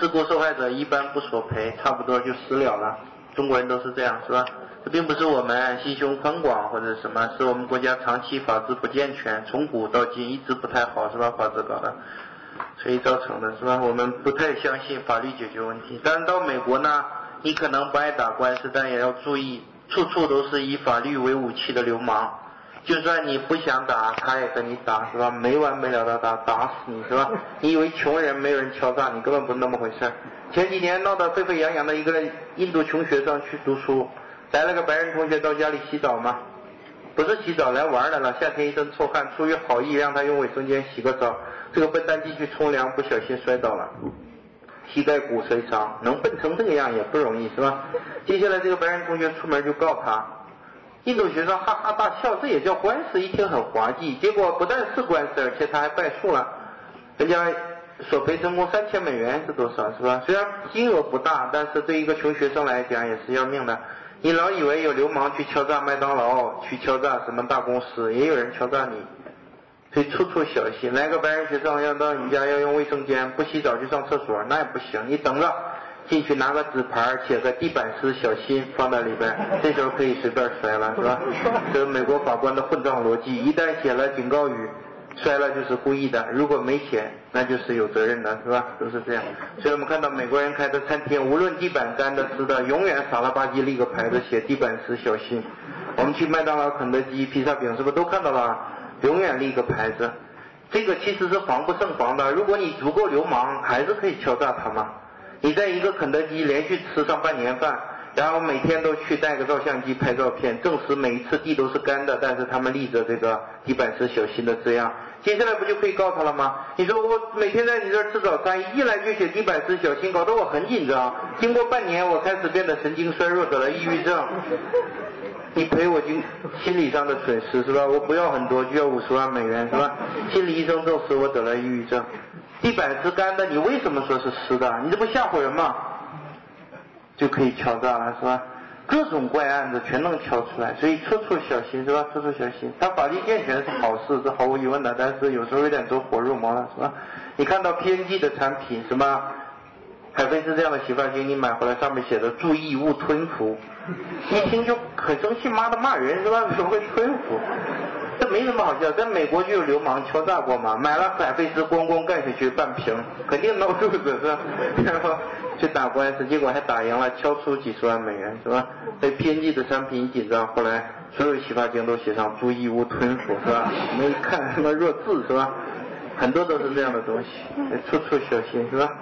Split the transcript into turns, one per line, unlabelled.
事故受害者一般不索赔，差不多就私了了。中国人都是这样，是吧？这并不是我们心胸宽广或者什么，是我们国家长期法治不健全，从古到今一直不太好，是吧？法治搞的，所以造成的，是吧？我们不太相信法律解决问题。但是到美国呢，你可能不爱打官司，但也要注意，处处都是以法律为武器的流氓。就算你不想打，他也跟你打，是吧？没完没了的打，打死你是吧？你以为穷人没有人敲诈你，根本不是那么回事。前几年闹得沸沸扬扬的一个印度穷学生去读书，来了个白人同学到家里洗澡嘛，不是洗澡来玩来了。夏天一身臭汗，出于好意让他用卫生间洗个澡，这个笨蛋进去冲凉，不小心摔倒了，膝盖骨髓伤，能笨成这个样也不容易是吧？接下来这个白人同学出门就告他。印度学生哈哈大笑，这也叫官司，一听很滑稽。结果不但是官司，而且他还败诉了，人家索赔成功三千美元是多少？是吧？虽然金额不大，但是对一个穷学生来讲也是要命的。你老以为有流氓去敲诈麦当劳，去敲诈什么大公司，也有人敲诈你，所以处处小心。来个白人学生要到你家要用卫生间，不洗澡就上厕所，那也不行，你等着。进去拿个纸牌写个地板师小心放在里边，这时候可以随便摔了，是吧？这是美国法官的混账逻辑，一旦写了警告语，摔了就是故意的；如果没写，那就是有责任的，是吧？都是这样。所以我们看到美国人开的餐厅，无论地板干的湿的，永远傻了吧唧立个牌子写地板师小心。我们去麦当劳、肯德基、披萨饼是不是都看到了？永远立个牌子，这个其实是防不胜防的。如果你足够流氓，还是可以敲诈他嘛。你在一个肯德基连续吃上半年饭，然后每天都去带个照相机拍照片，证实每一次地都是干的，但是他们立着这个地板是小心的字样，接下来不就可以告他了吗？你说我每天在你这儿吃早餐，一来就写地板是小心，搞得我很紧张。经过半年，我开始变得神经衰弱，得了抑郁症。你赔我经心理上的损失是吧？我不要很多，就要五十万美元是吧？心理医生证实我得了抑郁症。地板是干的，你为什么说是湿的？你这不吓唬人吗？就可以敲诈了，是吧？各种怪案子全能敲出来，所以处处小心，是吧？处处小心。它法律健全是好事，是毫无疑问的，但是有时候有点走火入魔了，是吧？你看到 P N G 的产品，什么海飞丝这样的洗发精，你买回来上面写着“注意勿吞服”，一听就很生气，妈的骂人，是吧？怎么会吞服？这没什么好笑，在美国就有流氓敲诈过嘛，买了海飞丝咣咣干下去半瓶，肯定闹肚子是吧？然后去打官司，结果还打赢了，敲出几十万美元是吧？被偏激的商品一紧张，后来所有洗发精都写上注意勿吞服是吧？没看什么弱智是吧？很多都是这样的东西，处处小心是吧？